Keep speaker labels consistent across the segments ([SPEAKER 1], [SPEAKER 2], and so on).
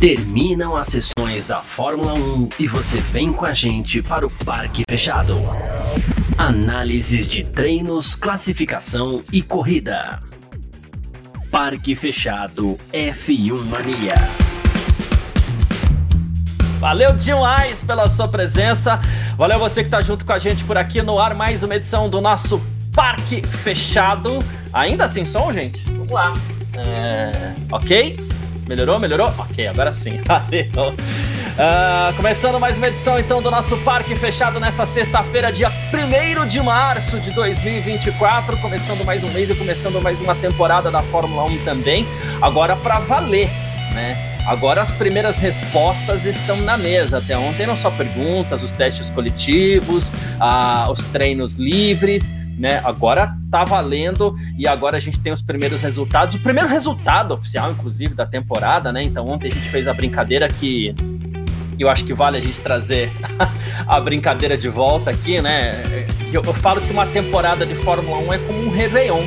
[SPEAKER 1] Terminam as sessões da Fórmula 1 e você vem com a gente para o Parque Fechado. Análises de treinos, classificação e corrida. Parque Fechado F1 Mania.
[SPEAKER 2] Valeu demais pela sua presença. Valeu você que está junto com a gente por aqui no ar. Mais uma edição do nosso Parque Fechado. Ainda sem som, gente? Vamos lá. É... Ok? Melhorou? Melhorou? Ok, agora sim. Valeu. Uh, começando mais uma edição então do nosso Parque Fechado nessa sexta-feira, dia 1 de março de 2024. Começando mais um mês e começando mais uma temporada da Fórmula 1 também. Agora para valer, né? Agora as primeiras respostas estão na mesa. Até ontem não só perguntas, os testes coletivos, uh, os treinos livres né? Agora tá valendo e agora a gente tem os primeiros resultados. O primeiro resultado oficial, inclusive, da temporada, né? Então ontem a gente fez a brincadeira que eu acho que vale a gente trazer a brincadeira de volta aqui, né? Eu, eu falo que uma temporada de Fórmula 1 é como um Réveillon.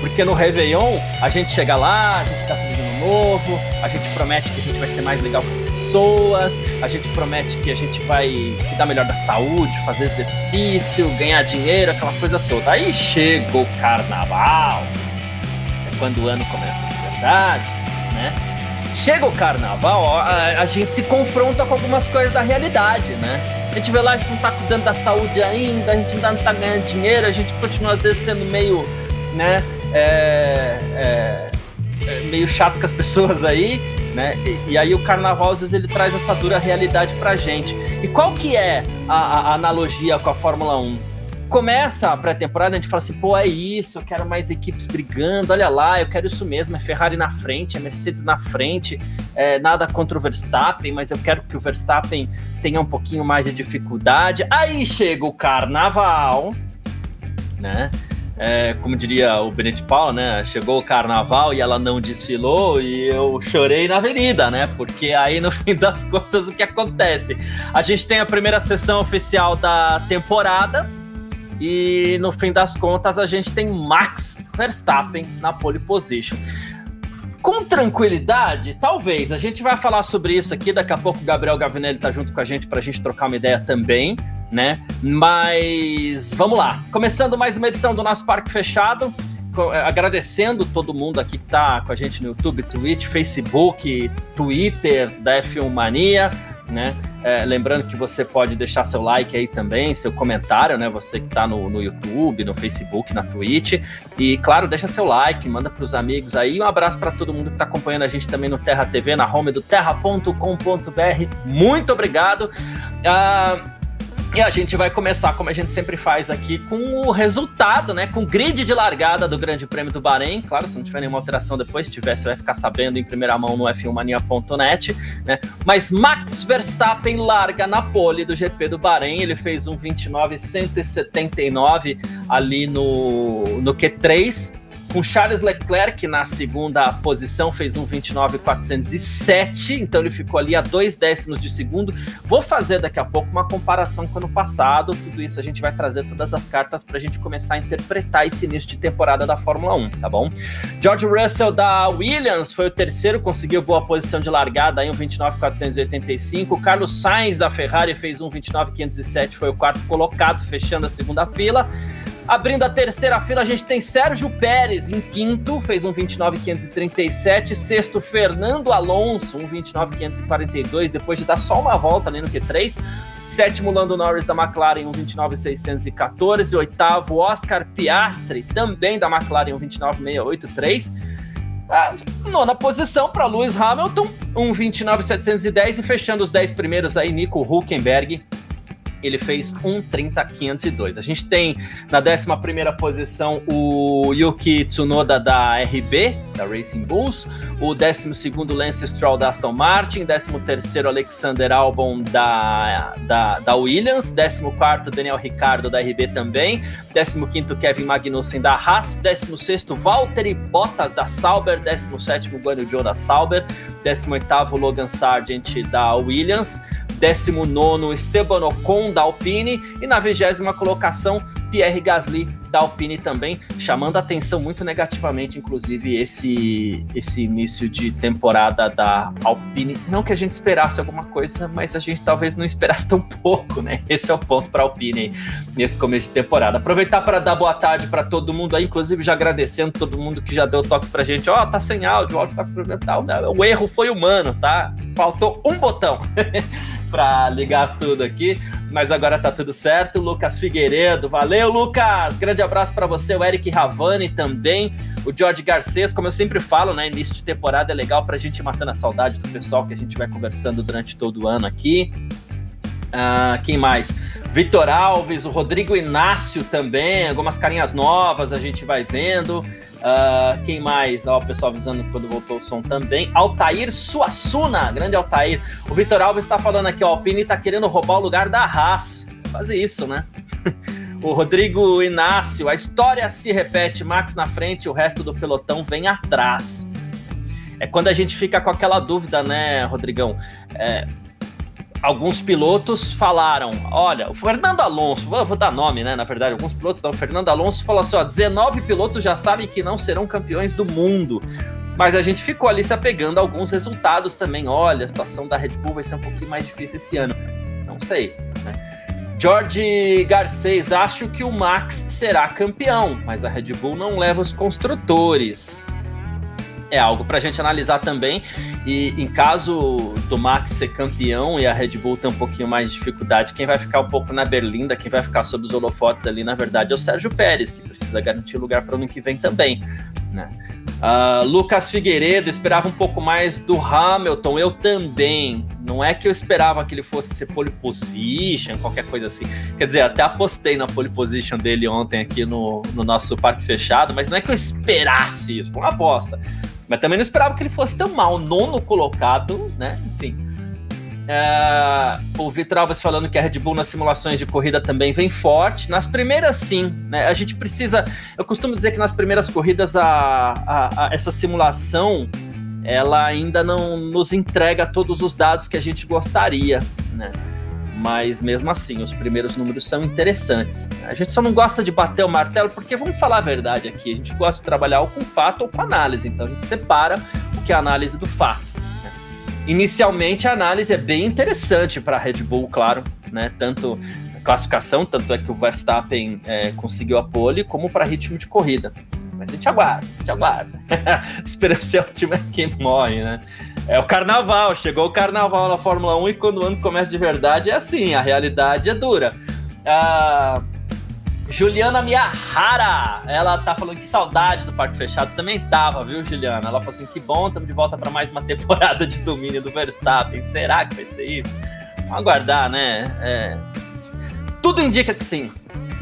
[SPEAKER 2] Porque no Réveillon a gente chega lá, a gente tá novo, a gente promete que a gente vai ser mais legal com as pessoas, a gente promete que a gente vai cuidar melhor da saúde, fazer exercício, ganhar dinheiro, aquela coisa toda. Aí chega o carnaval, é quando o ano começa de verdade, né? Chega o carnaval, a, a gente se confronta com algumas coisas da realidade, né? A gente vê lá, a gente não tá cuidando da saúde ainda, a gente ainda não tá ganhando dinheiro, a gente continua às vezes sendo meio, né? É, é, meio chato com as pessoas aí, né? E, e, aí o carnaval às vezes ele traz essa dura realidade pra gente. E qual que é a, a analogia com a Fórmula 1? Começa a pré-temporada, a gente fala assim, pô, é isso, eu quero mais equipes brigando, olha lá, eu quero isso mesmo, é Ferrari na frente, é Mercedes na frente, é, nada contra o Verstappen, mas eu quero que o Verstappen tenha um pouquinho mais de dificuldade. Aí chega o carnaval, né? É, como diria o Benedito Paulo, né? Chegou o carnaval e ela não desfilou e eu chorei na avenida, né? Porque aí no fim das contas o que acontece? A gente tem a primeira sessão oficial da temporada e no fim das contas a gente tem Max Verstappen na pole position. Com tranquilidade, talvez. A gente vai falar sobre isso aqui. Daqui a pouco o Gabriel Gavinelli tá junto com a gente para a gente trocar uma ideia também né? Mas vamos lá. Começando mais uma edição do nosso Parque Fechado. Eh, agradecendo todo mundo aqui que tá com a gente no YouTube, Twitch, Facebook, Twitter da F1 Mania, né? É, lembrando que você pode deixar seu like aí também, seu comentário, né? Você que está no, no YouTube, no Facebook, na Twitch. E, claro, deixa seu like, manda para os amigos aí. Um abraço para todo mundo que está acompanhando a gente também no Terra TV, na home do terra.com.br. Muito obrigado. Uh, e a gente vai começar, como a gente sempre faz aqui, com o resultado, né? Com o grid de largada do Grande Prêmio do Bahrein. Claro, se não tiver nenhuma alteração depois, se tiver, você vai ficar sabendo em primeira mão no f1mania.net, né? Mas Max Verstappen larga na pole do GP do Bahrein. Ele fez um 29,179 ali no, no Q3 com Charles Leclerc na segunda posição, fez um 29,407, então ele ficou ali a dois décimos de segundo. Vou fazer daqui a pouco uma comparação com o ano passado, tudo isso a gente vai trazer todas as cartas para a gente começar a interpretar esse início de temporada da Fórmula 1, tá bom? George Russell da Williams foi o terceiro, conseguiu boa posição de largada em um 29,485. Carlos Sainz da Ferrari fez um 29,507, foi o quarto colocado, fechando a segunda fila. Abrindo a terceira fila, a gente tem Sérgio Pérez em quinto, fez um 29,537. Sexto, Fernando Alonso, um 29,542, depois de dar só uma volta ali no Q3. Sétimo, Lando Norris da McLaren, um 29,614. Oitavo, Oscar Piastri, também da McLaren, um 29,683. A nona posição para Lewis Hamilton, um 29,710. E fechando os 10 primeiros aí, Nico Huckenberg, ele fez 1:30.502. A gente tem na 11 posição o Yuki Tsunoda da RB, da Racing Bulls, o 12 Lance Stroll da Aston Martin, 13 Alexander Albon da, da, da Williams, 14 Daniel Ricardo da RB também, 15 Kevin Magnussen da Haas, 16 Valtteri Bottas da Sauber, 17 Guanyu Zhou da Sauber, 18 Logan Sargent da Williams, 19 Esteban Ocon da Alpine e na vigésima colocação Pierre Gasly da Alpine também, chamando a atenção muito negativamente, inclusive, esse, esse início de temporada da Alpine. Não que a gente esperasse alguma coisa, mas a gente talvez não esperasse tão pouco, né? Esse é o ponto para a Alpine nesse começo de temporada. Aproveitar para dar boa tarde para todo mundo aí, inclusive já agradecendo todo mundo que já deu toque pra gente. Ó, oh, tá sem áudio, o áudio tá complementar. O erro foi humano, tá? Faltou um botão. para ligar tudo aqui, mas agora tá tudo certo. Lucas Figueiredo, valeu, Lucas! Grande abraço para você, o Eric Ravani também, o George Garcês, como eu sempre falo, né? Início de temporada é legal pra gente ir matando a saudade do pessoal que a gente vai conversando durante todo o ano aqui. Uh, quem mais? Vitor Alves, o Rodrigo Inácio também, algumas carinhas novas a gente vai vendo. Uh, quem mais? Ó, o pessoal avisando quando voltou o som também. Altair Suassuna, grande Altair. O Vitor Alves está falando aqui, ó, Alpine está querendo roubar o lugar da Haas. Fazer isso, né? o Rodrigo Inácio, a história se repete, Max na frente, o resto do pelotão vem atrás. É quando a gente fica com aquela dúvida, né, Rodrigão? É, alguns pilotos falaram: olha, o Fernando Alonso, vou, vou, dar nome, né? Na verdade, alguns pilotos, não, o Fernando Alonso falou assim: ó, 19 pilotos já sabem que não serão campeões do mundo. Mas a gente ficou ali se apegando a alguns resultados também. Olha, a situação da Red Bull vai ser um pouquinho mais difícil esse ano. Não sei, né? George Garcês, acho que o Max será campeão, mas a Red Bull não leva os construtores é algo para a gente analisar também. E em caso do Max ser campeão e a Red Bull ter um pouquinho mais de dificuldade, quem vai ficar um pouco na berlinda, quem vai ficar sob os holofotes ali, na verdade, é o Sérgio Pérez, que precisa garantir lugar para o ano que vem também. Né? Uh, Lucas Figueiredo esperava um pouco mais do Hamilton, eu também. Não é que eu esperava que ele fosse ser pole position, qualquer coisa assim. Quer dizer, até apostei na pole position dele ontem aqui no, no nosso parque fechado, mas não é que eu esperasse isso, foi uma aposta. Mas também não esperava que ele fosse tão mal. Nono colocado, né? Enfim. É, o Vitor Alves falando que a Red Bull nas simulações de corrida também vem forte. Nas primeiras, sim. Né? A gente precisa. Eu costumo dizer que nas primeiras corridas a, a, a, essa simulação ela ainda não nos entrega todos os dados que a gente gostaria. Né? mas mesmo assim, os primeiros números são interessantes. A gente só não gosta de bater o martelo porque, vamos falar a verdade aqui, a gente gosta de trabalhar ou com fato ou com análise, então a gente separa o que é análise do fato. Inicialmente, a análise é bem interessante para a Red Bull, claro, né? tanto classificação, tanto é que o Verstappen é, conseguiu a pole, como para ritmo de corrida. Mas a gente aguarda, a gente aguarda. Esperança é o time que morre, né? É o carnaval, chegou o carnaval na Fórmula 1 e quando o ano começa de verdade é assim, a realidade é dura. Ah, Juliana Miyahara, ela tá falando que saudade do Parque Fechado, também tava, viu, Juliana? Ela falou assim, que bom, estamos de volta para mais uma temporada de domínio do Verstappen, será que vai ser isso? Vamos aguardar, né? É... Tudo indica que sim,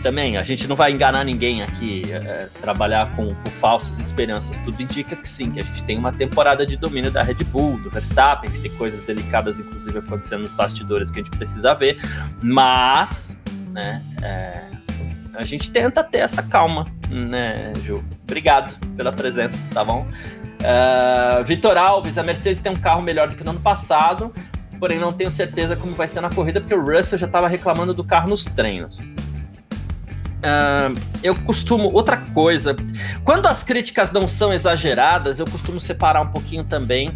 [SPEAKER 2] também, a gente não vai enganar ninguém aqui, é, é, trabalhar com, com, falsas esperanças. Tudo indica que sim, que a gente tem uma temporada de domínio da Red Bull, do Verstappen, que tem coisas delicadas, inclusive, acontecendo nos bastidores que a gente precisa ver, mas, né, é, a gente tenta ter essa calma, né, Ju? Obrigado pela presença, tá bom? Uh, Vitor Alves, a Mercedes tem um carro melhor do que no ano passado, porém não tenho certeza como vai ser na corrida, porque o Russell já estava reclamando do carro nos treinos. Uh, eu costumo. Outra coisa, quando as críticas não são exageradas, eu costumo separar um pouquinho também,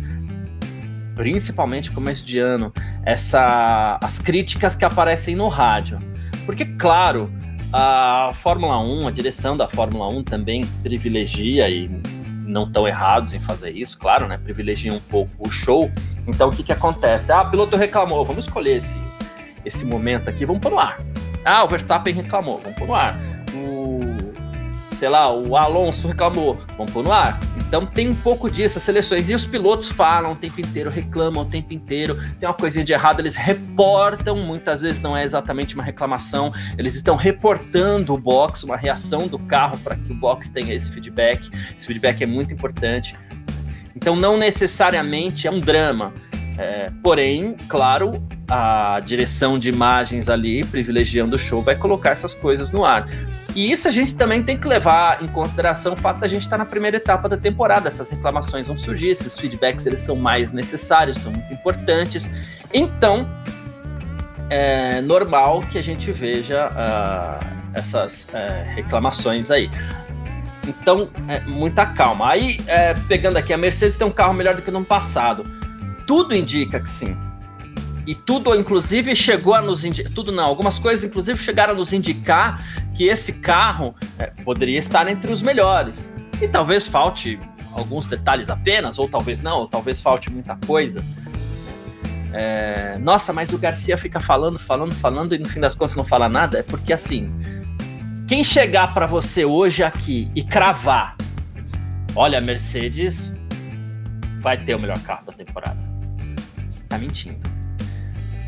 [SPEAKER 2] principalmente começo de ano, essa, as críticas que aparecem no rádio. Porque, claro, a Fórmula 1, a direção da Fórmula 1 também privilegia e não estão errados em fazer isso, claro, né? Privilegia um pouco o show. Então, o que, que acontece? Ah, o piloto reclamou, vamos escolher esse, esse momento aqui, vamos pôr no ar ah, o Verstappen reclamou, vamos pôr no ar. Sei lá, o Alonso reclamou, vamos pôr no ar. Então tem um pouco disso, as seleções. E os pilotos falam o tempo inteiro, reclamam o tempo inteiro, tem uma coisinha de errado, eles reportam, muitas vezes não é exatamente uma reclamação, eles estão reportando o box, uma reação do carro para que o box tenha esse feedback. Esse feedback é muito importante. Então não necessariamente é um drama. É, porém, claro, a direção de imagens ali, privilegiando o show, vai colocar essas coisas no ar. E isso a gente também tem que levar em consideração o fato da gente estar na primeira etapa da temporada. Essas reclamações vão surgir, esses feedbacks eles são mais necessários, são muito importantes. Então, é normal que a gente veja uh, essas é, reclamações aí. Então, é, muita calma. Aí, é, pegando aqui, a Mercedes tem um carro melhor do que no passado. Tudo indica que sim. E tudo, inclusive, chegou a nos indicar. Tudo não, algumas coisas, inclusive, chegaram a nos indicar que esse carro é, poderia estar entre os melhores. E talvez falte alguns detalhes apenas, ou talvez não, ou talvez falte muita coisa. É, nossa, mas o Garcia fica falando, falando, falando e no fim das contas não fala nada. É porque assim, quem chegar para você hoje aqui e cravar, olha, a Mercedes vai ter o melhor carro da temporada. Tá mentindo.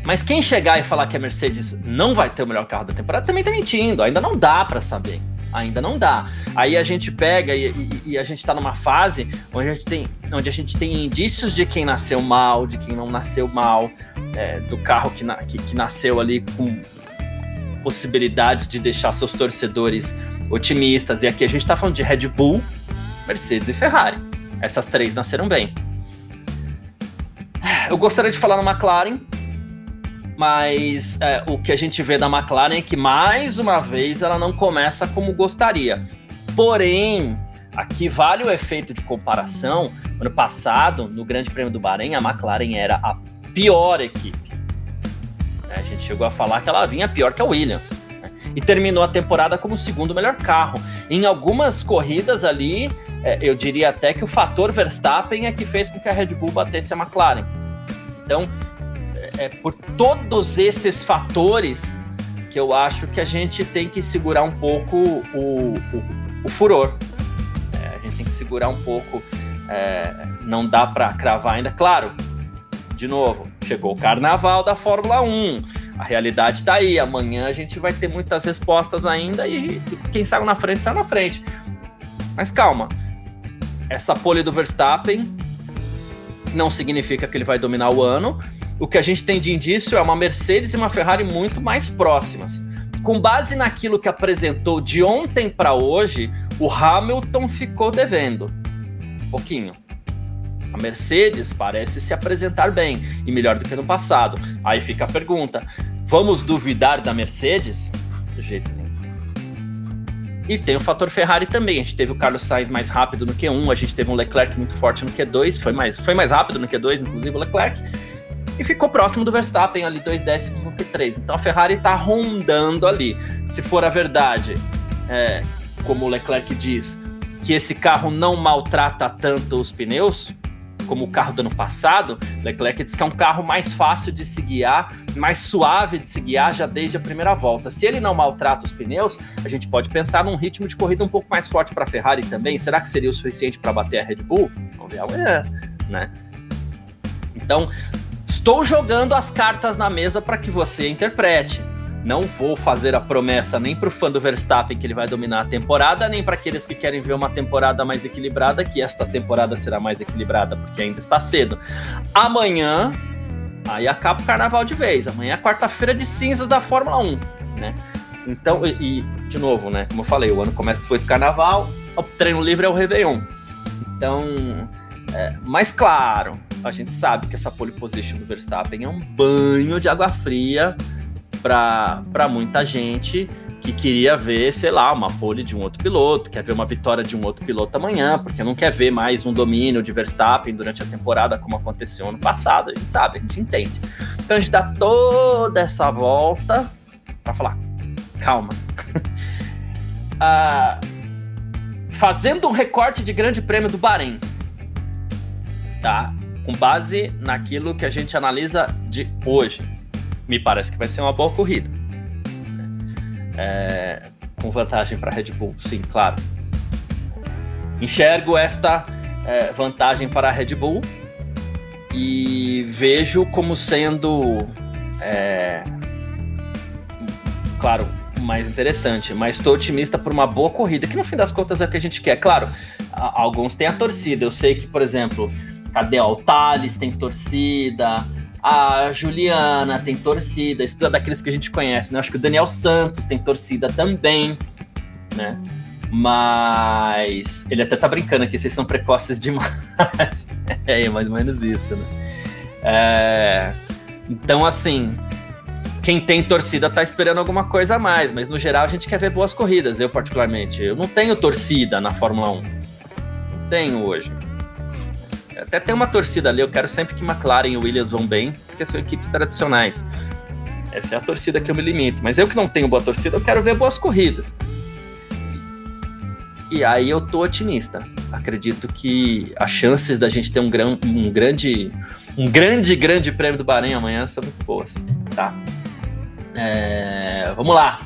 [SPEAKER 2] Mas quem chegar e falar que a Mercedes não vai ter o melhor carro da temporada também tá mentindo. Ainda não dá para saber. Ainda não dá. Aí a gente pega e, e, e, a gente tá numa fase onde a gente tem, onde a gente tem indícios de quem nasceu mal, de quem não nasceu mal, é, do carro que, na, que, que nasceu ali com possibilidades de deixar seus torcedores otimistas. E aqui a gente está falando de Red Bull, Mercedes e Ferrari. Essas três nasceram bem. Eu gostaria de falar na McLaren, mas é, o que a gente vê da McLaren é que mais uma vez ela não começa como gostaria. Porém, aqui vale o efeito de comparação. Ano passado, no Grande Prêmio do Bahrein, a McLaren era a pior equipe. Né? A gente chegou a falar que ela vinha pior que a Williams. Né? E terminou a temporada como o segundo melhor carro. Em algumas corridas ali, é, eu diria até que o fator Verstappen é que fez com que a Red Bull batesse a McLaren. Então, é, é por todos esses fatores que eu acho que a gente tem que segurar um pouco o, o, o furor. É, a gente tem que segurar um pouco. É, não dá para cravar ainda. Claro, de novo, chegou o carnaval da Fórmula 1. A realidade está aí. Amanhã a gente vai ter muitas respostas ainda e quem saiu na frente, saiu na frente. Mas calma. Essa pole do Verstappen não significa que ele vai dominar o ano. O que a gente tem de indício é uma Mercedes e uma Ferrari muito mais próximas. Com base naquilo que apresentou de ontem para hoje, o Hamilton ficou devendo. Um pouquinho. A Mercedes parece se apresentar bem e melhor do que no passado. Aí fica a pergunta: vamos duvidar da Mercedes? Do jeito nenhum. E tem o fator Ferrari também. A gente teve o Carlos Sainz mais rápido no Q1, a gente teve um Leclerc muito forte no Q2, foi mais, foi mais rápido no Q2, inclusive o Leclerc. E ficou próximo do Verstappen, ali dois décimos no Q3. Então a Ferrari está rondando ali. Se for a verdade, é, como o Leclerc diz, que esse carro não maltrata tanto os pneus, como o carro do ano passado, Leclerc diz que é um carro mais fácil de se guiar, mais suave de se guiar já desde a primeira volta. Se ele não maltrata os pneus, a gente pode pensar num ritmo de corrida um pouco mais forte para a Ferrari também. Será que seria o suficiente para bater a Red Bull? Vamos ver amanhã, né? Então, estou jogando as cartas na mesa para que você interprete. Não vou fazer a promessa nem para o fã do Verstappen que ele vai dominar a temporada, nem para aqueles que querem ver uma temporada mais equilibrada, que esta temporada será mais equilibrada, porque ainda está cedo. Amanhã, aí acaba o carnaval de vez. Amanhã é quarta-feira de cinzas da Fórmula 1, né? Então, e, e, de novo, né? Como eu falei, o ano começa depois do carnaval, o treino livre é o Réveillon. Então, é, mas claro, a gente sabe que essa pole position do Verstappen é um banho de água fria para muita gente que queria ver, sei lá, uma pole de um outro piloto, quer ver uma vitória de um outro piloto amanhã, porque não quer ver mais um domínio de Verstappen durante a temporada, como aconteceu ano passado. A gente sabe, a gente entende. Então a gente dá toda essa volta para falar, calma. ah, fazendo um recorte de grande prêmio do Bahrein, tá? Com base naquilo que a gente analisa de hoje me parece que vai ser uma boa corrida. É, com vantagem para Red Bull, sim, claro. Enxergo esta é, vantagem para a Red Bull e vejo como sendo, é, claro, mais interessante, mas estou otimista por uma boa corrida, que no fim das contas é o que a gente quer. Claro, alguns têm a torcida. Eu sei que, por exemplo, cadê o Thales tem torcida, a Juliana tem torcida, isso é daqueles que a gente conhece, né? Acho que o Daniel Santos tem torcida também, né? Mas ele até tá brincando aqui, vocês são precoces demais. é, mais ou menos isso, né? É... Então, assim, quem tem torcida tá esperando alguma coisa a mais, mas no geral a gente quer ver boas corridas, eu particularmente. Eu não tenho torcida na Fórmula 1. Não tenho hoje. Até tem uma torcida ali, eu quero sempre que McLaren e Williams vão bem, porque são equipes tradicionais. Essa é a torcida que eu me limito. Mas eu que não tenho boa torcida, eu quero ver boas corridas. E aí eu tô otimista. Acredito que as chances da gente ter um, gran, um grande, um grande, grande prêmio do Bahrein amanhã são muito boas, tá? É, vamos lá.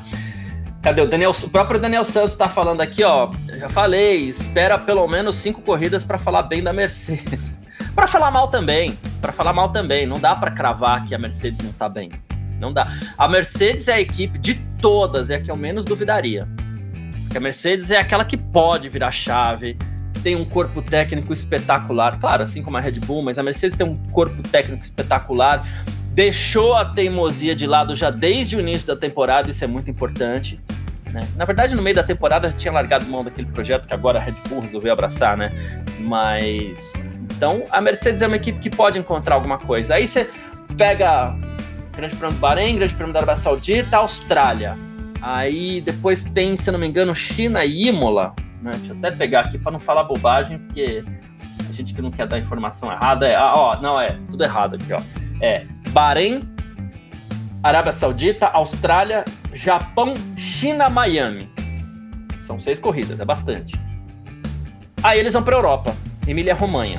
[SPEAKER 2] Cadê o Daniel? O próprio Daniel Santos está falando aqui, ó. Já falei, espera pelo menos cinco corridas para falar bem da Mercedes. para falar mal também, para falar mal também. Não dá para cravar que a Mercedes não tá bem. Não dá. A Mercedes é a equipe de todas, é a que eu menos duvidaria. Porque a Mercedes é aquela que pode virar chave, tem um corpo técnico espetacular. Claro, assim como a Red Bull, mas a Mercedes tem um corpo técnico espetacular. Deixou a teimosia de lado já desde o início da temporada, isso é muito importante. Né? Na verdade, no meio da temporada tinha largado mão daquele projeto que agora a Red Bull resolveu abraçar, né? Mas. Então, a Mercedes é uma equipe que pode encontrar alguma coisa. Aí você pega Grande Prêmio do Bahrein, Grande Prêmio da Arábia Saudita, Austrália. Aí depois tem, se não me engano, China e Imola. Né? Deixa eu até pegar aqui para não falar bobagem, porque a gente que não quer dar informação errada é. Ah, ó, não, é tudo errado aqui, ó. É Bahrein, Arábia Saudita, Austrália, Japão, China, Miami. São seis corridas, é bastante. Aí eles vão para Europa, Emília-Romanha.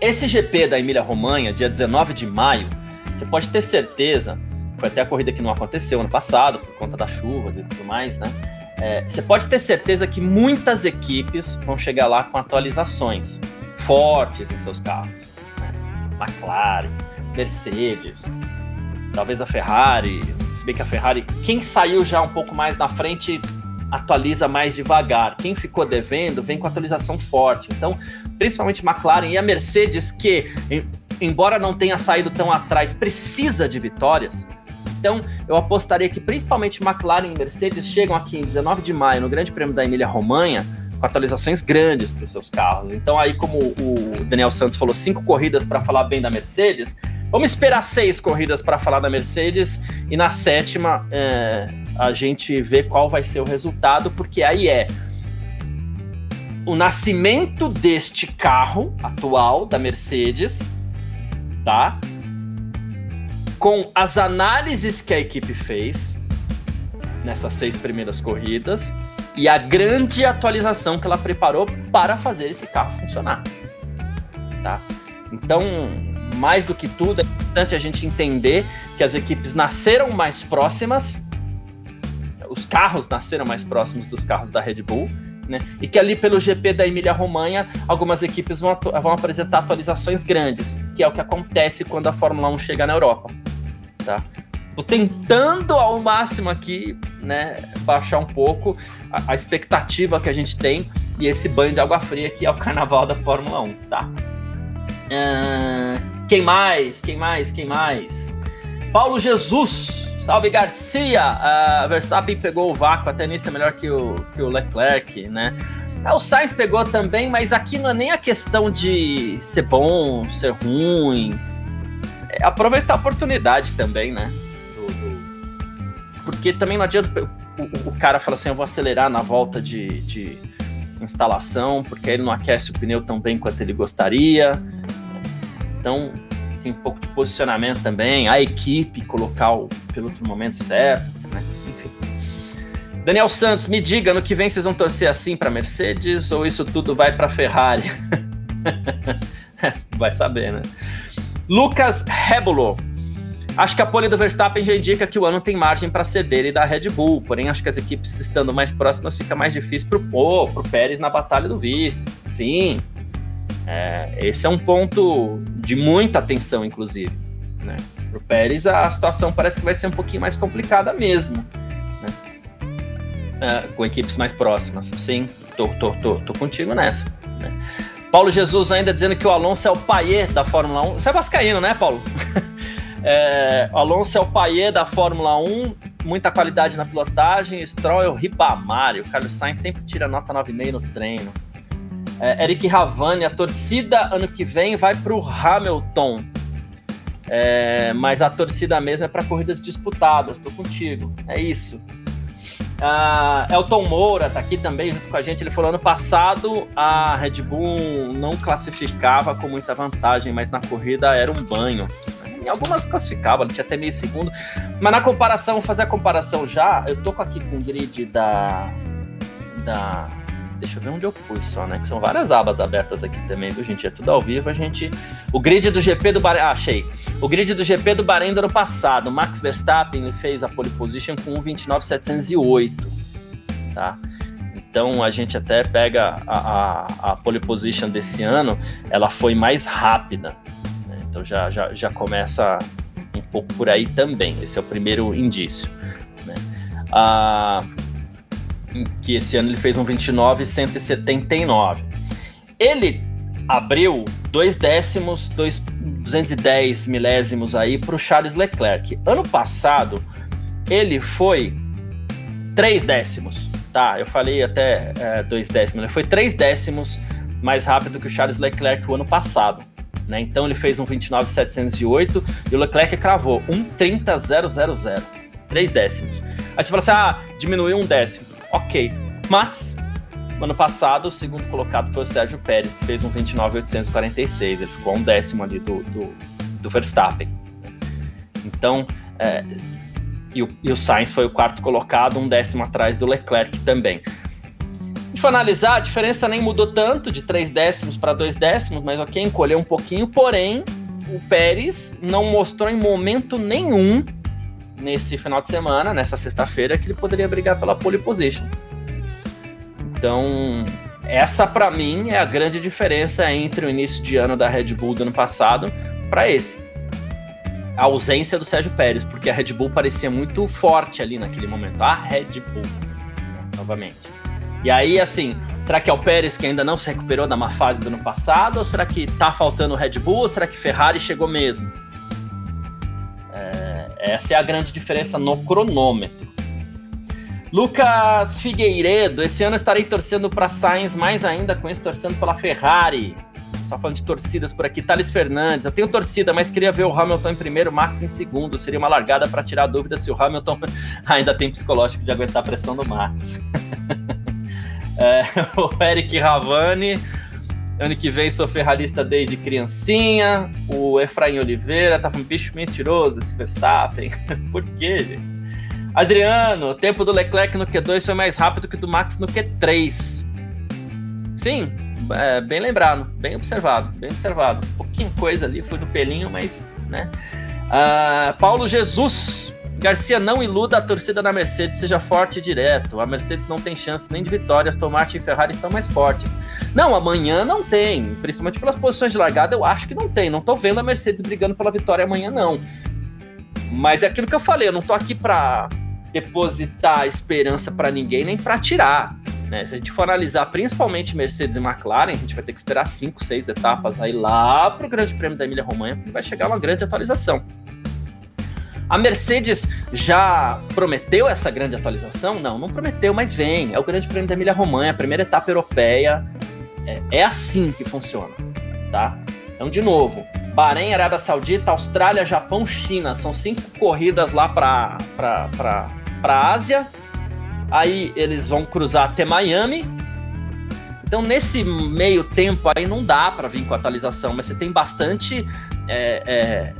[SPEAKER 2] Esse GP da Emília-Romanha, dia 19 de maio, você pode ter certeza, foi até a corrida que não aconteceu ano passado, por conta das chuvas e tudo mais, né? É, você pode ter certeza que muitas equipes vão chegar lá com atualizações fortes em seus carros. Né? McLaren, Mercedes, talvez a Ferrari, se bem que a Ferrari, quem saiu já um pouco mais na frente atualiza mais devagar. Quem ficou devendo vem com atualização forte. Então, principalmente McLaren e a Mercedes, que embora não tenha saído tão atrás, precisa de vitórias. Então, eu apostaria que principalmente McLaren e Mercedes chegam aqui em 19 de maio no Grande Prêmio da Emília-Romanha com atualizações grandes para os seus carros. Então, aí, como o Daniel Santos falou, cinco corridas para falar bem da Mercedes, vamos esperar seis corridas para falar da Mercedes e na sétima é, a gente vê qual vai ser o resultado, porque aí é o nascimento deste carro atual da Mercedes tá? Com as análises que a equipe fez nessas seis primeiras corridas e a grande atualização que ela preparou para fazer esse carro funcionar, tá? Então, mais do que tudo, é importante a gente entender que as equipes nasceram mais próximas, os carros nasceram mais próximos dos carros da Red Bull, né? E que ali pelo GP da Emília-Romanha, algumas equipes vão, vão apresentar atualizações grandes, que é o que acontece quando a Fórmula 1 chega na Europa. Tá? Tô tentando ao máximo aqui, né, baixar um pouco a, a, expectativa que a gente tem e esse banho de água fria que é o carnaval da Fórmula 1, tá? Uh, quem mais? Quem mais? Quem mais? Paulo Jesus Salve Garcia! Uh, Verstappen pegou o vácuo, até nisso é melhor que o, que o Leclerc, né? É, o Sainz pegou também, mas aqui não é nem a questão de ser bom, ser ruim. É aproveitar a oportunidade também, né? Porque também não adianta o, o, cara falar assim, eu vou acelerar na volta de, de instalação, porque ele não aquece o pneu tão bem quanto ele gostaria. Então, tem um pouco de posicionamento também, a equipe colocar o piloto no momento certo, né? Enfim. Daniel Santos, me diga, no que vem vocês vão torcer assim para Mercedes ou isso tudo vai para Ferrari? vai saber, né? Lucas Rebulo. Acho que a pole do Verstappen já indica que o ano tem margem para ceder e da Red Bull, porém acho que as equipes estando mais próximas fica mais difícil pro, oh, pro Pérez na batalha do vice. Sim, é, esse é um ponto de muita atenção, inclusive. Né? Para o Pérez, a situação parece que vai ser um pouquinho mais complicada mesmo. Né? É, com equipes mais próximas. Sim, tô, tô, tô, tô contigo nessa. Né? Paulo Jesus ainda dizendo que o Alonso é o paiê da Fórmula 1. Você é vascaíno, né, Paulo? é, Alonso é o paiê da Fórmula 1, muita qualidade na pilotagem. Stroll é o Ribamar. O Carlos Sainz sempre tira nota 9,5 no treino. É, Eric Ravani, a torcida ano que vem vai para o Hamilton. É, mas a torcida mesmo é para corridas disputadas, tô contigo. É isso. Uh, Elton Moura tá aqui também junto com a gente. Ele falou: ano passado a Red Bull não classificava com muita vantagem, mas na corrida era um banho. Em algumas classificava, tinha até meio segundo. Mas na comparação, fazer a comparação já, eu tô aqui com o grid da. da Deixa eu ver onde eu pus só, né? Que são várias abas abertas aqui também, viu, gente? É tudo ao vivo. A gente. O grid do GP do Bahrein. Ah, achei. O grid do GP do Bahrein do ano passado. Max Verstappen fez a pole position com 1,29,708. Tá? Então a gente até pega a, a, a, pole position desse ano, ela foi mais rápida. Né? Então já, já, já começa um pouco por aí também. Esse é o primeiro indício. Né? Ah, que esse ano ele fez um 29,179. Ele abriu dois décimos, dois, 210 milésimos aí para o Charles Leclerc. Ano passado, ele foi três décimos, tá? Eu falei até é, dois décimos, ele foi três décimos mais rápido que o Charles Leclerc o ano passado. Né? Então ele fez um 29,708 e o Leclerc cravou um 30,000, três décimos. Aí você fala assim: ah, diminuiu um décimo ok. Mas, ano passado, o segundo colocado foi o Sérgio Pérez, que fez um 29,846. Ele ficou um décimo ali do, do, do Verstappen. Então, é, e, o, e o Sainz foi o quarto colocado, um décimo atrás do Leclerc também. Se for analisar, a diferença nem mudou tanto, de três décimos para dois décimos, mas ok, encolheu um pouquinho, porém, o Pérez não mostrou em momento nenhum nesse final de semana, nessa sexta-feira, que ele poderia brigar pela pole position. Então, essa para mim é a grande diferença entre o início de ano da Red Bull do ano passado para esse. A ausência do Sérgio Pérez, porque a Red Bull parecia muito forte ali naquele momento. A Red Bull, novamente. E aí, assim, será que é o Pérez que ainda não se recuperou da má fase do ano passado? Ou será que tá faltando o Red Bull? Ou será que Ferrari chegou mesmo? Essa é a grande diferença no cronômetro. Lucas Figueiredo, esse ano estarei torcendo para Sainz, mais ainda com isso torcendo pela Ferrari. Só falando de torcidas por aqui. Thales Fernandes, eu tenho torcida, mas queria ver o Hamilton em primeiro, Max em segundo. Seria uma largada para tirar a dúvida se o Hamilton ainda tem psicológico de aguentar a pressão do Max. é, o Eric Ravani, Ano que vem sou ferrarista desde criancinha. O Efraim Oliveira tá falando, bicho mentiroso esse Verstappen. Por quê, gente? Adriano, o tempo do Leclerc no Q2 foi mais rápido que do Max no Q3. Sim, é, bem lembrado, bem observado, bem observado. Um pouquinho coisa ali, foi no pelinho, mas, né? Uh, Paulo Jesus, Garcia não iluda a torcida da Mercedes, seja forte e direto. A Mercedes não tem chance nem de vitórias, Martin e Ferrari estão mais fortes. Não, amanhã não tem. Principalmente pelas posições de largada, eu acho que não tem. Não tô vendo a Mercedes brigando pela vitória amanhã, não. Mas é aquilo que eu falei, eu não tô aqui para depositar esperança para ninguém, nem para tirar. Né? Se a gente for analisar principalmente Mercedes e McLaren, a gente vai ter que esperar cinco, seis etapas aí lá para o Grande Prêmio da Emília Romanha, vai chegar uma grande atualização. A Mercedes já prometeu essa grande atualização? Não, não prometeu, mas vem. É o Grande Prêmio da Emília Romanha, a primeira etapa europeia. É, é assim que funciona, tá? Então, de novo, Bahrein, Arábia Saudita, Austrália, Japão, China. São cinco corridas lá para a Ásia. Aí eles vão cruzar até Miami. Então, nesse meio tempo aí, não dá para vir com atualização, mas você tem bastante. É, é,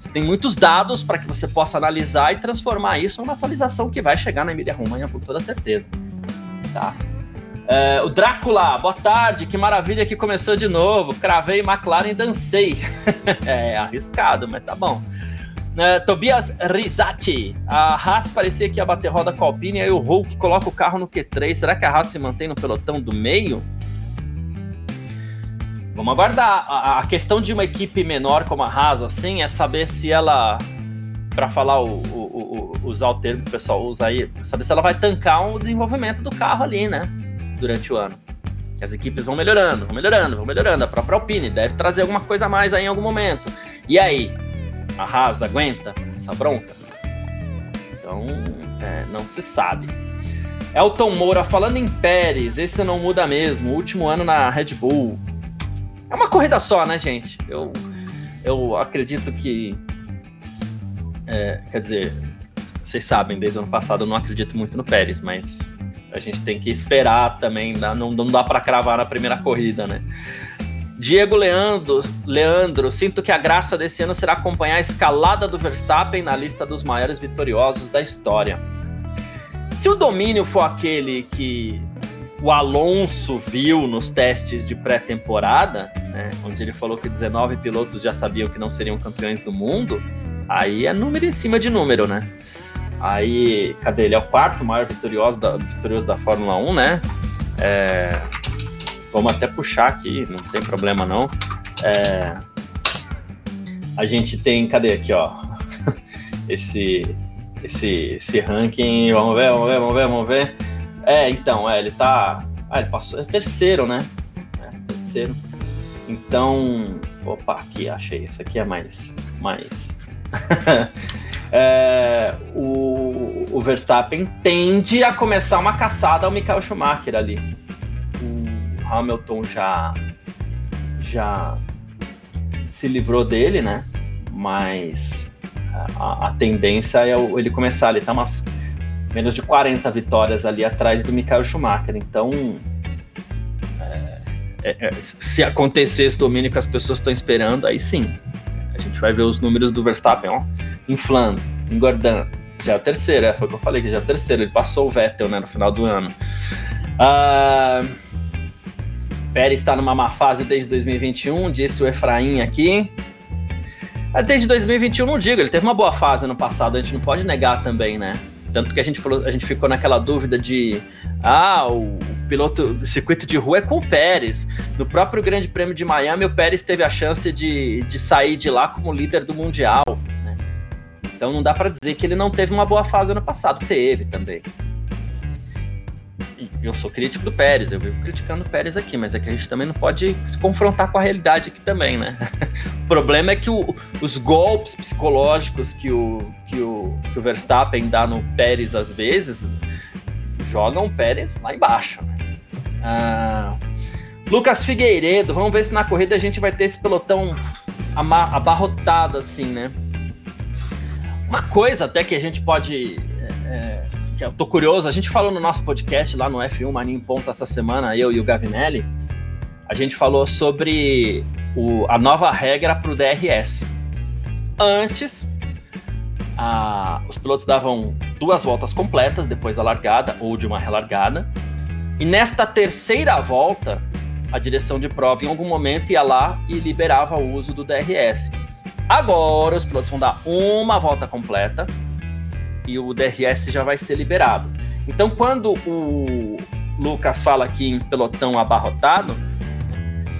[SPEAKER 2] você tem muitos dados para que você possa analisar e transformar isso numa atualização que vai chegar na Emília Romanha com toda certeza. Tá? É, o Drácula, boa tarde, que maravilha que começou de novo. Cravei McLaren e dancei. é arriscado, mas tá bom. É, Tobias Risati, a Haas parecia que ia bater roda com a Alpine, aí o Hulk coloca o carro no Q3. Será que a Haas se mantém no pelotão do meio? Vamos aguardar. A, a questão de uma equipe menor como a Haas, assim, é saber se ela, para falar o, o, o, usar o termo que o pessoal usa aí, saber se ela vai tancar o desenvolvimento do carro ali, né? durante o ano. As equipes vão melhorando, vão melhorando, vão melhorando. A própria Alpine deve trazer alguma coisa a mais aí em algum momento. E aí? A Haas aguenta essa bronca? Então, é, não se sabe. Elton Moura falando em Pérez, esse não muda mesmo. Último ano na Red Bull. É uma corrida só, né, gente? Eu, eu acredito que É, quer dizer, vocês sabem, desde o ano passado eu não acredito muito no Pérez, mas a gente tem que esperar também, não, não dá para cravar na primeira corrida, né? Diego Leandro, Leandro, sinto que a graça desse ano será acompanhar a escalada do Verstappen na lista dos maiores vitoriosos da história. Se o domínio for aquele que o Alonso viu nos testes de pré-temporada, né, onde ele falou que 19 pilotos já sabiam que não seriam campeões do mundo, aí é número em cima de número, né? Aí, cadê? Ele é o quarto maior vitorioso da, vitorioso da Fórmula 1, né? É, vamos até puxar aqui, não tem problema não. É, a gente tem, cadê aqui, ó? esse, esse, esse ranking, vamos ver, vamos ver, vamos ver, vamos ver. É, então, é, ele tá. Ah, ele passou. É terceiro, né? É, terceiro. Então. Opa, aqui, achei. Esse aqui é mais. mais. é, o, o Verstappen tende a começar uma caçada ao Michael Schumacher ali. O Hamilton já. já se livrou dele, né? Mas a, a tendência é ele começar. Ele tá umas menos de 40 vitórias ali atrás do Michael Schumacher. Então, é, é, é, se acontecer esse domínio que as pessoas estão esperando, aí sim. A gente vai ver os números do Verstappen, ó, inflando, engordando. Já é o terceiro, é, foi o que eu falei, que já é o terceiro. Ele passou o Vettel né, no final do ano. Uh, Pérez está numa má fase desde 2021, disse o Efraim aqui. Ah, desde 2021 não digo, ele teve uma boa fase no passado, a gente não pode negar também, né? Tanto que a gente falou, a gente ficou naquela dúvida de ah, o piloto do circuito de rua é com o Pérez. No próprio Grande Prêmio de Miami, o Pérez teve a chance de, de sair de lá como líder do Mundial. Né? Então não dá para dizer que ele não teve uma boa fase ano passado. Teve também eu sou crítico do Pérez, eu vivo criticando o Pérez aqui, mas é que a gente também não pode se confrontar com a realidade aqui também, né? o problema é que o, os golpes psicológicos que o, que, o, que o Verstappen dá no Pérez às vezes jogam o Pérez lá embaixo. Né? Ah, Lucas Figueiredo, vamos ver se na corrida a gente vai ter esse pelotão abarrotado assim, né? Uma coisa até que a gente pode é, que eu tô curioso, a gente falou no nosso podcast lá no F1 Mania em Ponto essa semana, eu e o Gavinelli, a gente falou sobre o, a nova regra para o DRS. Antes, a, os pilotos davam duas voltas completas depois da largada ou de uma relargada, e nesta terceira volta, a direção de prova em algum momento ia lá e liberava o uso do DRS. Agora os pilotos vão dar uma volta completa e o DRS já vai ser liberado. Então, quando o Lucas fala aqui em pelotão abarrotado,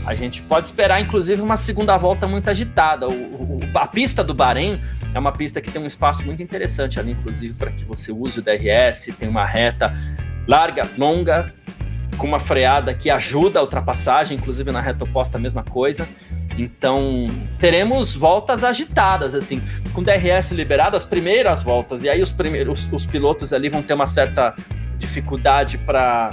[SPEAKER 2] a gente pode esperar, inclusive, uma segunda volta muito agitada. O, o, a pista do Bahrein é uma pista que tem um espaço muito interessante ali, inclusive, para que você use o DRS, tem uma reta larga, longa, com uma freada que ajuda a ultrapassagem, inclusive na reta oposta a mesma coisa. Então, teremos voltas agitadas, assim, com DRS liberado, as primeiras voltas, e aí os primeiros os, pilotos ali vão ter uma certa dificuldade para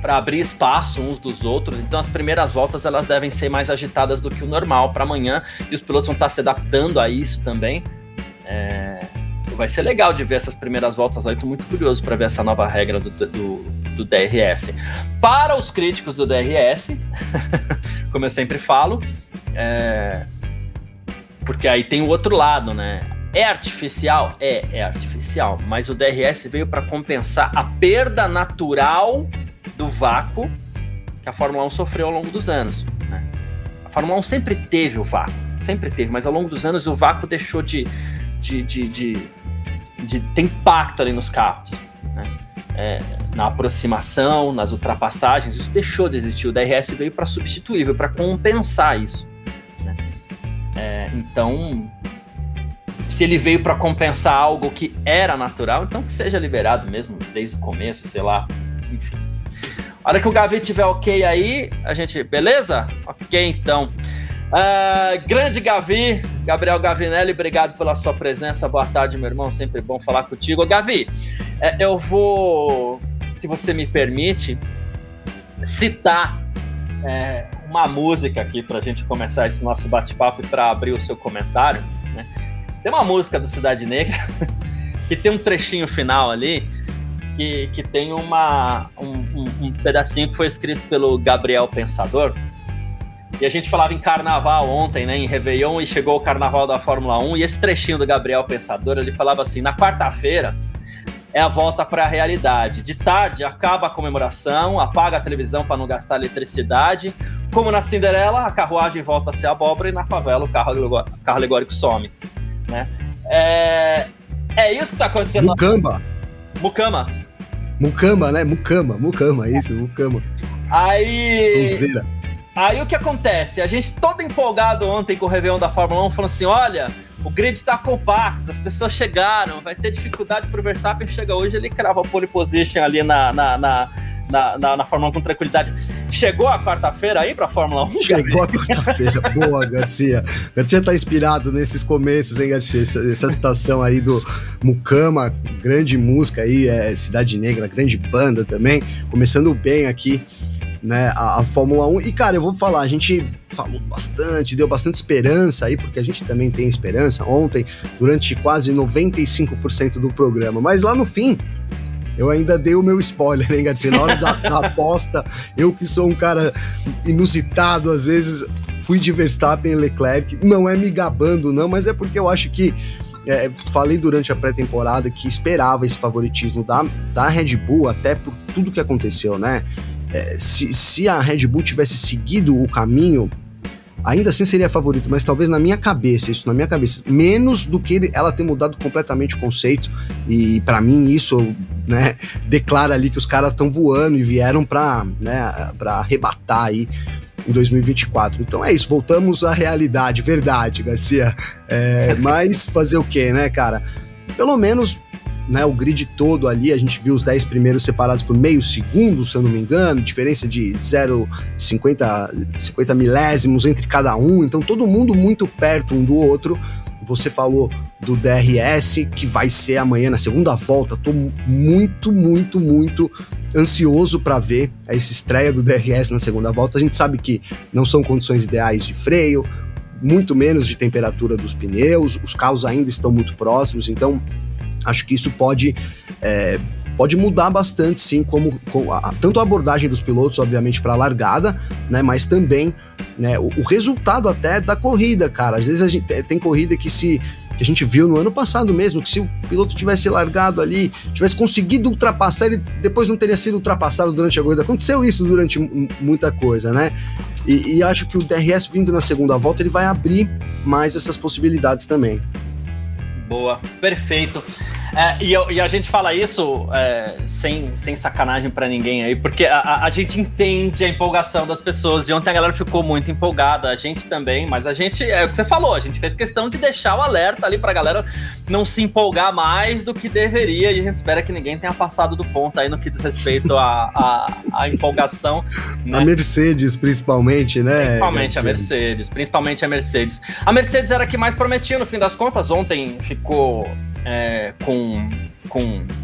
[SPEAKER 2] para abrir espaço uns dos outros. Então, as primeiras voltas elas devem ser mais agitadas do que o normal para amanhã, e os pilotos vão estar se adaptando a isso também. É... Vai ser legal de ver essas primeiras voltas aí. Tô muito curioso para ver essa nova regra do, do do DRS. Para os críticos do DRS, como eu sempre falo, é... porque aí tem o outro lado, né? É artificial? É, é artificial, mas o DRS veio para compensar a perda natural do vácuo que a Fórmula 1 sofreu ao longo dos anos. Né? A Fórmula 1 sempre teve o vácuo, sempre teve, mas ao longo dos anos o vácuo deixou de, de, de, de, de ter impacto ali nos carros. Né? é, na aproximação, nas ultrapassagens, isso deixou de existir. O DRS veio para substituir, veio para compensar isso. Né? É, então, se ele veio para compensar algo que era natural, então que seja liberado mesmo desde o começo, sei lá, enfim. A hora que o Gavi tiver ok aí, a gente. Beleza? Ok, então. Uh, grande Gavi, Gabriel Gavinelli, obrigado pela sua presença. Boa tarde, meu irmão. Sempre bom falar contigo. Gavi, é, eu vou, se você me permite, citar é, uma música aqui para a gente começar esse nosso bate-papo e para abrir o seu comentário. Né? Tem uma música do Cidade Negra que tem um trechinho final ali que, que tem uma, um, um, um pedacinho que foi escrito pelo Gabriel Pensador. E a gente falava em carnaval ontem, né? Em Réveillon, e chegou o carnaval da Fórmula 1. E esse trechinho do Gabriel Pensador, ele falava assim: na quarta-feira é a volta para a realidade. De tarde acaba a comemoração, apaga a televisão para não gastar eletricidade. Como na Cinderela, a carruagem volta a ser abóbora e na favela o carro, carro alegórico some. Né? É, é isso que está acontecendo.
[SPEAKER 3] Mucamba.
[SPEAKER 2] Mucama.
[SPEAKER 3] Mucama, né? Mucama, Mucama, isso, Mucama.
[SPEAKER 2] Aí. Aí o que acontece? A gente todo empolgado ontem com o Réveillon da Fórmula 1, falando assim: olha, o grid está compacto, as pessoas chegaram, vai ter dificuldade pro Verstappen. Chega hoje, ele crava a pole position ali na, na, na, na, na, na Fórmula 1 com tranquilidade. Chegou a quarta-feira aí pra Fórmula 1?
[SPEAKER 3] Chegou a quarta-feira. Boa, Garcia. Garcia tá inspirado nesses começos, hein, Garcia? Essa, essa citação aí do Mucama, grande música aí, é Cidade Negra, grande banda também. Começando bem aqui né, a, a, Fórmula 1. E, cara, eu vou falar, a gente falou bastante, deu bastante esperança aí, porque a gente também tem esperança ontem, durante quase 95% do programa. Mas lá no fim, eu ainda dei o meu spoiler, hein, Garcia? Na hora da, da aposta, eu que sou um cara inusitado, às vezes fui de Verstappen e Leclerc. Não é me gabando, não, mas é porque eu acho que é, falei durante a pré-temporada que esperava esse favoritismo da, da Red Bull, até por tudo que aconteceu, né? É, se, se a Red Bull tivesse seguido o caminho, ainda assim seria favorito, mas talvez na minha cabeça, isso na minha cabeça, menos do que ela ter mudado completamente o conceito. E para mim isso, né, declara ali que os caras estão voando e vieram para, né, para arrebatar aí em 2024. Então é isso, voltamos à realidade, verdade, Garcia. É, mas fazer o quê, né, cara? Pelo menos né, o grid todo ali, a gente viu os 10 primeiros separados por meio segundo, se eu não me engano, diferença de 0,50 50 milésimos entre cada um, então todo mundo muito perto um do outro. Você falou do DRS, que vai ser amanhã na segunda volta. Tô muito, muito, muito ansioso para ver essa estreia do DRS na segunda volta. A gente sabe que não são condições ideais de freio, muito menos de temperatura dos pneus, os carros ainda estão muito próximos, então Acho que isso pode. É, pode mudar bastante, sim, como, como a, tanto a abordagem dos pilotos, obviamente, para a largada, né, mas também né, o, o, resultado até da corrida, cara. Às vezes a gente tem corrida que se que a gente viu no ano passado mesmo, que se o piloto tivesse largado ali, tivesse conseguido ultrapassar, ele depois não teria sido ultrapassado durante a corrida. Aconteceu isso durante muita coisa, né? E, e acho que o DRS vindo na segunda volta, ele vai abrir mais essas possibilidades também.
[SPEAKER 2] Boa, perfeito. É, e, eu, e, a gente fala isso é, sem, sem sacanagem para ninguém aí, porque a, a, gente entende a empolgação das pessoas. E ontem a galera ficou muito empolgada, a gente também, mas a gente, é o que você falou, a gente fez questão de deixar o alerta ali pra galera não se empolgar mais do que deveria. E a gente espera que ninguém tenha passado do ponto aí no que diz respeito à a, a, empolgação.
[SPEAKER 3] Né? A Mercedes, principalmente, né?
[SPEAKER 2] Principalmente a Mercedes, principalmente a Mercedes. A Mercedes era a que mais prometia no fim das contas. Ontem ficou é, com, com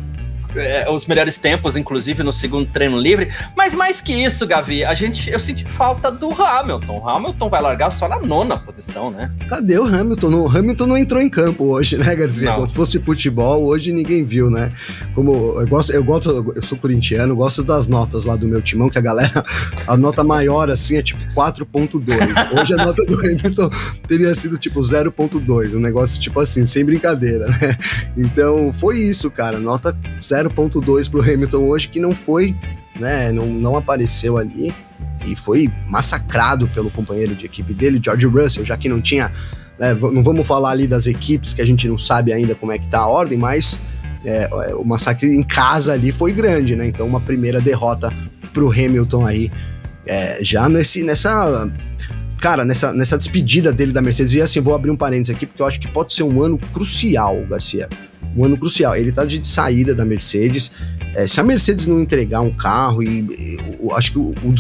[SPEAKER 2] é, os melhores tempos, inclusive no segundo treino livre. Mas mais que isso, Gavi, a gente, eu senti falta do Hamilton. O Hamilton vai largar só na nona posição, né?
[SPEAKER 3] Cadê o Hamilton? O Hamilton não entrou em campo hoje, né, Garcia? Não. Se fosse futebol, hoje ninguém viu, né? Como eu gosto, eu gosto, eu sou corintiano, gosto das notas lá do meu timão, que a galera, a nota maior assim é tipo 4.2. Hoje a nota do Hamilton teria sido tipo 0.2, um negócio tipo assim, sem brincadeira, né? Então, foi isso, cara, nota 0 0.2 para o Hamilton hoje, que não foi, né, não, não apareceu ali e foi massacrado pelo companheiro de equipe dele, George Russell, já que não tinha, né, não vamos falar ali das equipes que a gente não sabe ainda como é que tá a ordem, mas é, o massacre em casa ali foi grande, né? Então uma primeira derrota para o Hamilton aí, é, já nesse, nessa cara, nessa, nessa despedida dele da Mercedes, e assim, vou abrir um parênteses aqui, porque eu acho que pode ser um ano crucial, Garcia um ano crucial. Ele tá de saída da Mercedes. É, se a Mercedes não entregar um carro, e, eu acho que o, o,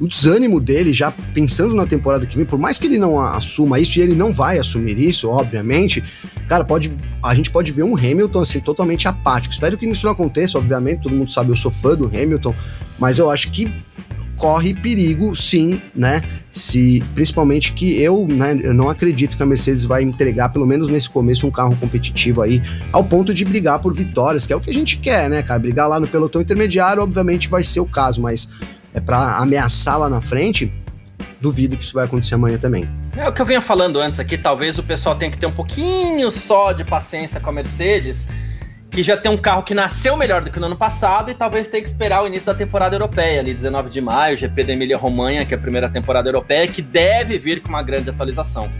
[SPEAKER 3] o, desânimo dele, já pensando na temporada que vem, por mais que ele não assuma isso, e ele não vai assumir isso, obviamente, cara, pode, a gente pode ver um Hamilton assim, totalmente apático. Espero que isso não aconteça, obviamente, todo mundo sabe, eu sou fã do Hamilton, mas eu acho que corre perigo, sim, né? Se, principalmente que eu, né, eu não acredito que a Mercedes vai entregar, pelo menos nesse começo, um carro competitivo aí, ao ponto de brigar por vitórias, que é o que a gente quer, né, cara? Brigar lá no pelotão intermediário, obviamente, vai ser o caso, mas é para ameaçar lá na frente, duvido que isso vai acontecer amanhã também.
[SPEAKER 2] É o que eu vinha falando antes aqui, talvez o pessoal tenha que ter um pouquinho só de paciência com a Mercedes que já tem um carro que nasceu melhor do que no ano passado e talvez tenha que esperar o início da temporada europeia, ali 19 de maio, GP da Emília-Romanha, que é a primeira temporada europeia, que deve vir com uma grande atualização.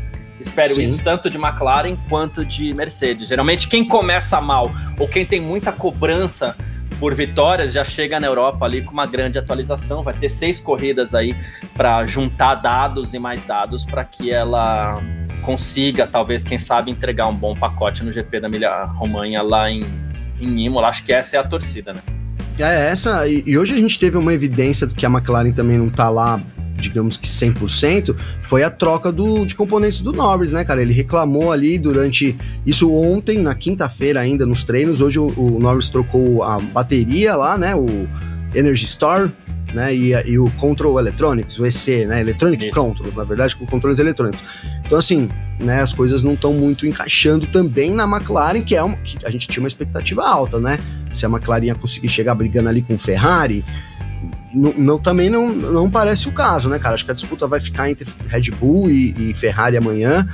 [SPEAKER 2] Espero Sim. isso tanto de McLaren quanto de Mercedes. Geralmente quem começa mal ou quem tem muita cobrança por vitórias já chega na Europa ali com uma grande atualização. Vai ter seis corridas aí para juntar dados e mais dados para que ela consiga, talvez, quem sabe, entregar um bom pacote no GP da Milha Romanha lá em, em Imola. Acho que essa é a torcida, né?
[SPEAKER 3] É, essa. E, hoje a gente teve uma evidência que a McLaren também não tá lá digamos que 100%, foi a troca do, de componentes do Norris, né, cara? Ele reclamou ali durante isso ontem, na quinta-feira ainda, nos treinos. Hoje o, o, Norris trocou a bateria lá, né? O Energy Store, né? E, e o Control Electronics, o EC, né? Electronic Isso. Controls, na verdade, com controles eletrônicos. Então, assim, né? As coisas não estão muito encaixando também na McLaren, que é uma, que a gente tinha uma expectativa alta, né? Se a McLaren ia conseguir chegar brigando ali com o Ferrari, não, não, também não, não parece o caso, né, cara? Acho que a disputa vai ficar entre Red Bull e, e Ferrari amanhã.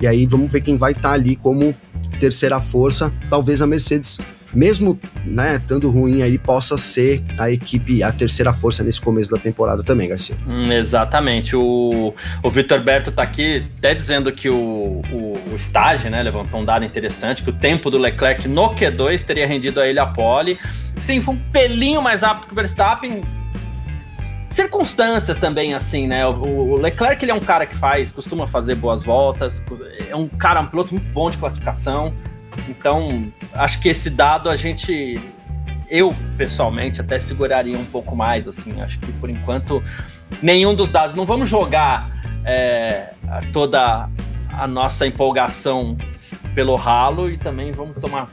[SPEAKER 3] E aí vamos ver quem vai estar tá ali como terceira força. Talvez a Mercedes mesmo né, estando ruim aí, possa ser a equipe, a terceira força nesse começo da temporada também, Garcia.
[SPEAKER 2] Hum, exatamente. O, o Vitor Berto tá aqui até dizendo que o, o, o, estágio, né, levantou um dado interessante, que o tempo do Leclerc no Q2 teria rendido a ele a pole. Sim, foi um pelinho mais rápido que o Verstappen, circunstâncias também, assim, né? O, Leclerc ele é um cara que faz, costuma fazer boas voltas, é um cara, um piloto muito bom de classificação. Então, acho que esse dado a gente, eu pessoalmente, até seguraria um pouco mais, assim. Acho que por enquanto, nenhum dos dados. Não vamos jogar é, toda a nossa empolgação pelo ralo e também vamos tomar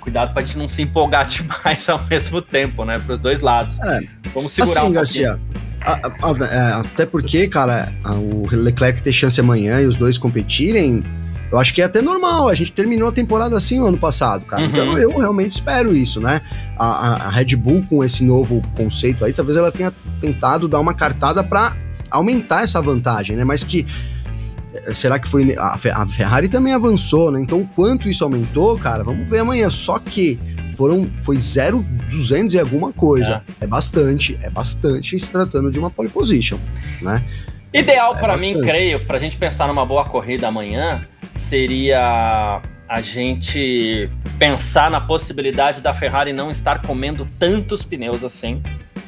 [SPEAKER 2] cuidado para a gente não se empolgar demais ao mesmo tempo, né? Para os dois lados. É,
[SPEAKER 3] vamos segurar assim, um Garcia. A, a, a, é, até porque, cara, o Leclerc ter chance amanhã e os dois competirem, eu acho que é até normal. A gente terminou a temporada assim o ano passado, cara. Uhum. Então eu realmente espero isso, né? A, a, Red Bull, com esse novo conceito aí, talvez ela tenha tentado dar uma cartada para aumentar essa vantagem, né? Mas que. Eh, será que foi. A Ferrari também avançou, né? Então, o quanto isso aumentou, cara, vamos ver amanhã. Só que foram foi 0,200 e alguma coisa. É. é bastante, é bastante se tratando de uma pole position, né?
[SPEAKER 2] Ideal é para mim, creio, para a gente pensar numa boa corrida amanhã, seria a gente pensar na possibilidade da Ferrari não estar comendo tantos pneus assim,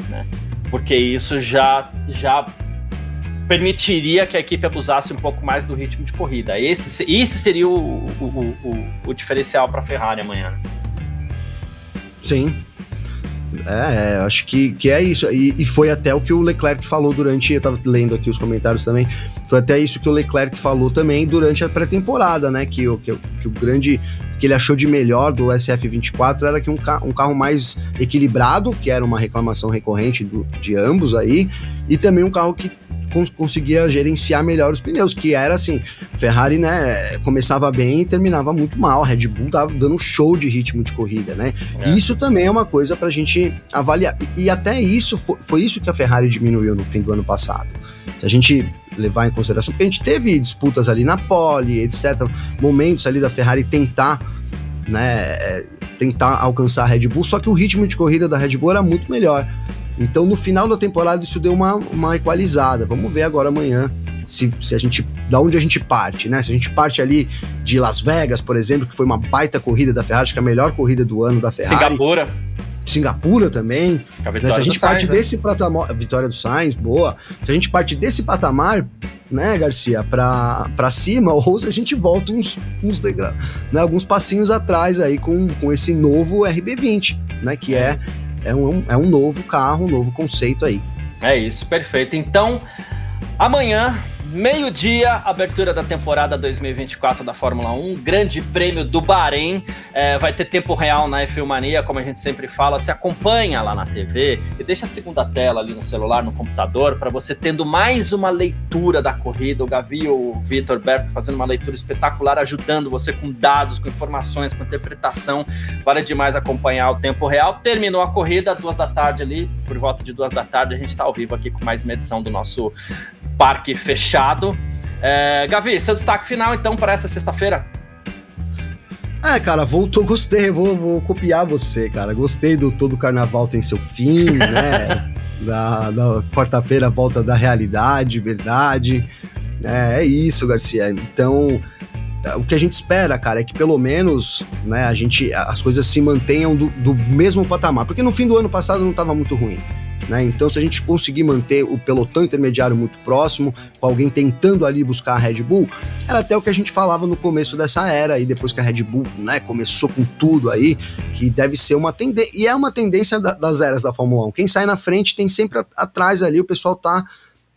[SPEAKER 2] né? Porque isso já, já permitiria que a equipe abusasse um pouco mais do ritmo de corrida. Esse, esse seria o, o, o, o diferencial para a Ferrari amanhã.
[SPEAKER 3] Sim, é, é, acho que, que é isso. E, e, foi até o que o Leclerc falou durante. Eu tava lendo aqui os comentários também. Foi até isso que o Leclerc falou também durante a pré-temporada, né? Que, que, que o grande. que ele achou de melhor do SF24 era que um, um carro mais equilibrado, que era uma reclamação recorrente do, de ambos aí, e também um carro que conseguia gerenciar melhor os pneus, que era assim, Ferrari, né, começava bem e terminava muito mal, a Red Bull tava dando show de ritmo de corrida, né? É. Isso também é uma coisa pra gente avaliar, e, e até isso, foi, foi isso que a Ferrari diminuiu no fim do ano passado. Se a gente levar em consideração, porque a gente teve disputas ali na pole, etc, momentos ali da Ferrari tentar, né, é, tentar alcançar a Red Bull, só que o ritmo de corrida da Red Bull era muito melhor. Então, no final da temporada, isso deu uma, uma equalizada. Vamos ver agora amanhã se, se a gente. Da onde a gente parte, né? Se a gente parte ali de Las Vegas, por exemplo, que foi uma baita corrida da Ferrari, acho que a melhor corrida do ano da Ferrari.
[SPEAKER 2] Singapura.
[SPEAKER 3] Singapura também. Né? Se a gente parte Sainz, né? desse patamar. Vitória do Sainz, boa. Se a gente parte desse patamar, né, Garcia, pra, pra cima, ou se a gente volta uns, uns degra... né, alguns passinhos atrás aí com, com esse novo RB20, né? Que é é um, é um novo carro, um novo conceito aí.
[SPEAKER 2] É isso, perfeito. Então, amanhã, meio-dia, abertura da temporada 2024 da Fórmula 1, Grande Prêmio do Bahrein. É, vai ter tempo real na F1 Mania, como a gente sempre fala. Se acompanha lá na TV e deixa a segunda tela ali no celular, no computador, para você tendo mais uma leitura da corrida. O Gavi e o Vitor Berto fazendo uma leitura espetacular, ajudando você com dados, com informações, com interpretação. Vale demais acompanhar o tempo real. Terminou a corrida, duas da tarde ali, por volta de duas da tarde, a gente está ao vivo aqui com mais uma edição do nosso parque fechado. É, Gavi, seu destaque final então para essa sexta-feira?
[SPEAKER 3] É, cara, voltou, gostei, vou, vou copiar você, cara. Gostei do Todo Carnaval tem seu fim, né? da, da quarta-feira, volta da realidade, verdade. É, é isso, Garcia. Então, o que a gente espera, cara, é que pelo menos né, a gente, as coisas se mantenham do, do mesmo patamar. Porque no fim do ano passado não estava muito ruim. Né? Então, se a gente conseguir manter o pelotão intermediário muito próximo, com alguém tentando ali buscar a Red Bull, era até o que a gente falava no começo dessa era, e depois que a Red Bull né, começou com tudo aí, que deve ser uma tendência, e é uma tendência da, das eras da Fórmula 1. Quem sai na frente tem sempre atrás ali, o pessoal tá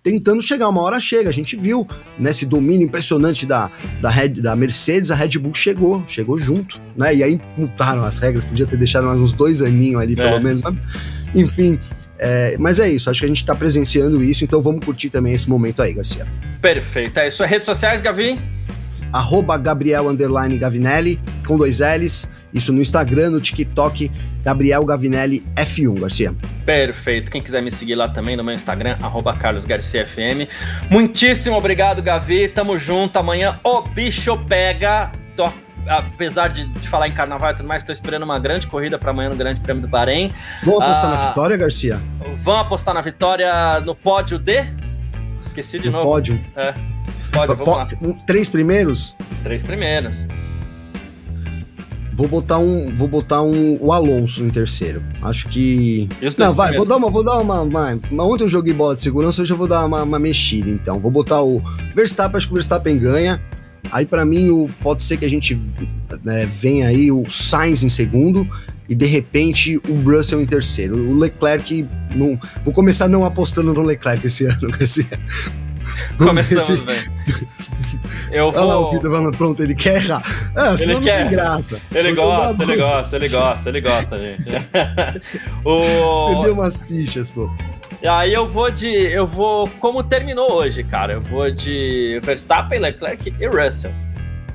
[SPEAKER 3] tentando chegar, uma hora chega. A gente viu nesse né, domínio impressionante da, da, Red, da Mercedes, a Red Bull chegou, chegou junto, né? E aí mutaram as regras, podia ter deixado mais uns dois aninhos ali, é. pelo menos. Enfim, é, mas é isso, acho que a gente está presenciando isso, então vamos curtir também esse momento aí, Garcia.
[SPEAKER 2] Perfeito, é isso. Redes sociais, Gavi?
[SPEAKER 3] Arroba Gabriel Gavinelli, com dois L's. Isso no Instagram, no TikTok, Gabriel Gavinelli F1, Garcia.
[SPEAKER 2] Perfeito. Quem quiser me seguir lá também no meu Instagram, arroba Carlos Garcia FM. Muitíssimo obrigado, Gavi. Tamo junto. Amanhã o bicho pega. Tô apesar de, de, falar em carnaval e tudo mais, estou esperando uma grande corrida para amanhã no Grande Prêmio do Bahrein.
[SPEAKER 3] Vamos apostar ah, na vitória, Garcia?
[SPEAKER 2] Vamos apostar na vitória no pódio de. Esqueci de no novo.
[SPEAKER 3] Pódio.
[SPEAKER 2] É. Pódio, vamos lá.
[SPEAKER 3] Três primeiros?
[SPEAKER 2] Três primeiros.
[SPEAKER 3] Vou botar um, vou botar um o Alonso em terceiro. Acho que não, vai, vou dar uma, vou dar uma, uma, Ontem eu joguei bola de segurança, hoje eu vou dar uma, uma mexida. Então, vou botar o Verstappen. Acho que o Verstappen ganha. Aí para mim o, pode ser que a gente né, venha aí o Sainz em segundo e de repente o Russell em terceiro. O Leclerc não, vou começar não apostando no Leclerc esse ano, Garcia.
[SPEAKER 2] Começamos bem.
[SPEAKER 3] Eu vou... Olha lá o Peter falando, pronto, ele quer errar. Ah, ele não quer. tem graça.
[SPEAKER 2] Ele gosta, ele gosta, ele gosta, ele gosta, gente.
[SPEAKER 3] o... Perdeu umas fichas, pô.
[SPEAKER 2] E aí eu vou de. Eu vou. Como terminou hoje, cara. Eu vou de Verstappen, Leclerc e Russell.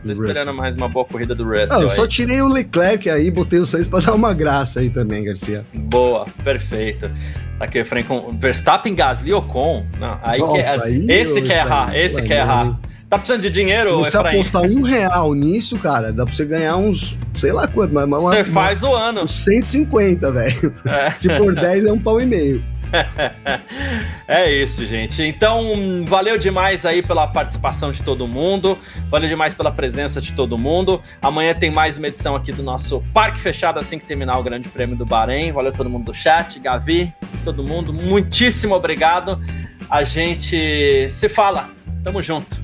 [SPEAKER 2] Tô esperando Russell. mais uma boa corrida do Russell. Ah,
[SPEAKER 3] eu só tirei o Leclerc aí, botei o Sainz pra dar uma graça aí também, Garcia.
[SPEAKER 2] Boa, perfeito. Tá aqui, Frank, com Verstappen, Gasly, Ocon. Não, aí Nossa, que, aí esse quer errar, esse quer errar. Tá precisando de dinheiro, Se
[SPEAKER 3] você Efraim? apostar um real nisso, cara, dá pra você ganhar uns, sei lá quanto, mas...
[SPEAKER 2] Você faz o ano.
[SPEAKER 3] Uns 150, velho. É. Se for 10, é um pau e meio.
[SPEAKER 2] é isso, gente. Então, valeu demais aí pela participação de todo mundo. Valeu demais pela presença de todo mundo. Amanhã tem mais uma edição aqui do nosso Parque Fechado assim que terminar o Grande Prêmio do Bahrein. Valeu todo mundo do chat, Gavi, todo mundo. Muitíssimo obrigado. A gente se fala. Tamo junto.